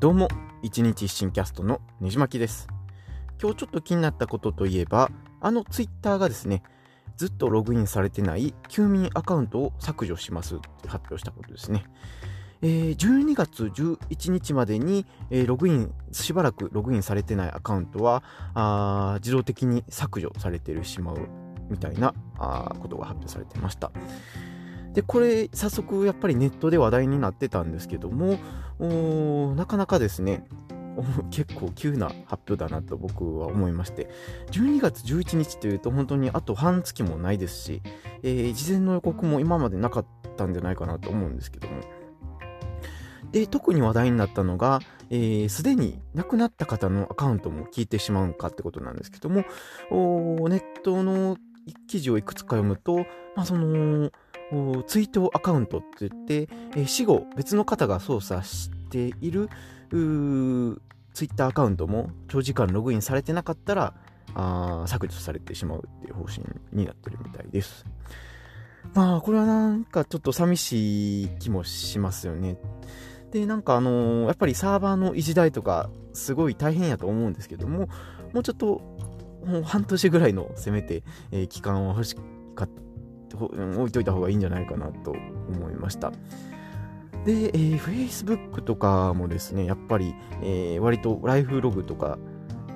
どうも、一日一新キャストのねじまきです。今日ちょっと気になったことといえば、あのツイッターがですね、ずっとログインされてない休眠アカウントを削除しますって発表したことですね。えー、12月11日までに、えー、ログイン、しばらくログインされてないアカウントは、自動的に削除されてしまうみたいなことが発表されてました。で、これ、早速やっぱりネットで話題になってたんですけども、なかなかですね、結構急な発表だなと僕は思いまして、12月11日というと本当にあと半月もないですし、えー、事前の予告も今までなかったんじゃないかなと思うんですけども、で、特に話題になったのが、す、えー、で、に亡くなった方のアカウントも聞いてしまうかってことなんですけども、ネットの記事をいくつか読むと、まあ、その、追悼アカウントって言って、えー、死後別の方が操作しているツイッターアカウントも長時間ログインされてなかったらあ削除されてしまうっていう方針になってるみたいです。まあこれはなんかちょっと寂しい気もしますよね。で、なんかあのー、やっぱりサーバーの維持代とかすごい大変やと思うんですけども、もうちょっともう半年ぐらいのせめて、えー、期間は欲しかった置いといた方がいいんじゃないかなと思いました。で、えー、Facebook とかもですね、やっぱり、えー、割とライフログとか、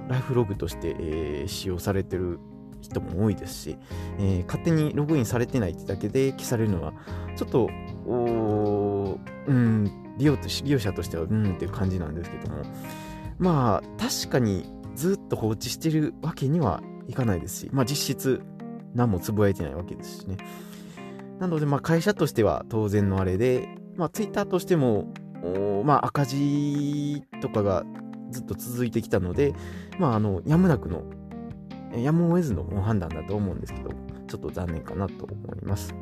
ライフログとして、えー、使用されてる人も多いですし、えー、勝手にログインされてないってだけで消されるのは、ちょっと、うん、利用利用者としては、うんっていう感じなんですけども、まあ、確かにずっと放置してるわけにはいかないですし、まあ実質、何もつぶやいてないわけですしね。なので、まあ、会社としては当然のあれで、まあ、ツイッターとしても、まあ、赤字とかがずっと続いてきたので、まあ、あの、やむなくの、やむを得ずの判断だと思うんですけど、ちょっと残念かなと思います。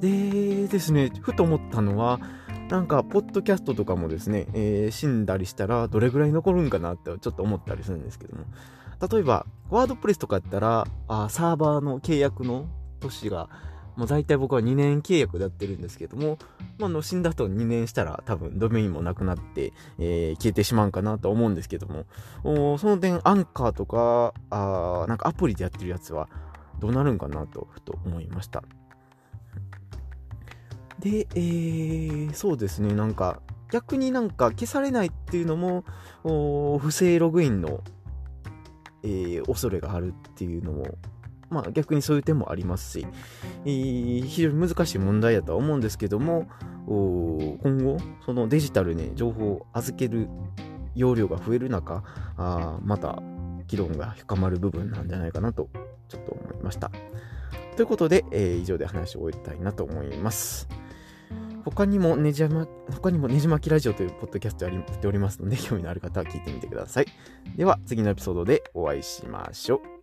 でですね、ふと思ったのは、なんか、ポッドキャストとかもですね、えー、死んだりしたらどれぐらい残るんかなってちょっと思ったりするんですけども、例えば、ワードプレスとかやったら、あサーバーの契約の年が、もう大体僕は2年契約でやってるんですけども、まあ、の死んだ後2年したら多分ドメインもなくなって、えー、消えてしまうかなと思うんですけども、おその点アンカーとか、あなんかアプリでやってるやつはどうなるんかなと、ふと思いました。で、えー、そうですね、なんか、逆になんか消されないっていうのも、不正ログインのえー、恐れがあるっていうのも、まあ逆にそういう点もありますし、えー、非常に難しい問題だとは思うんですけども、今後、そのデジタルに情報を預ける容量が増える中、あまた議論が深まる部分なんじゃないかなと、ちょっと思いました。ということで、えー、以上で話を終えたいなと思います。他にもねじま、他にもねじ巻きラジオというポッドキャストやっておりますので、興味のある方は聞いてみてください。では、次のエピソードでお会いしましょう。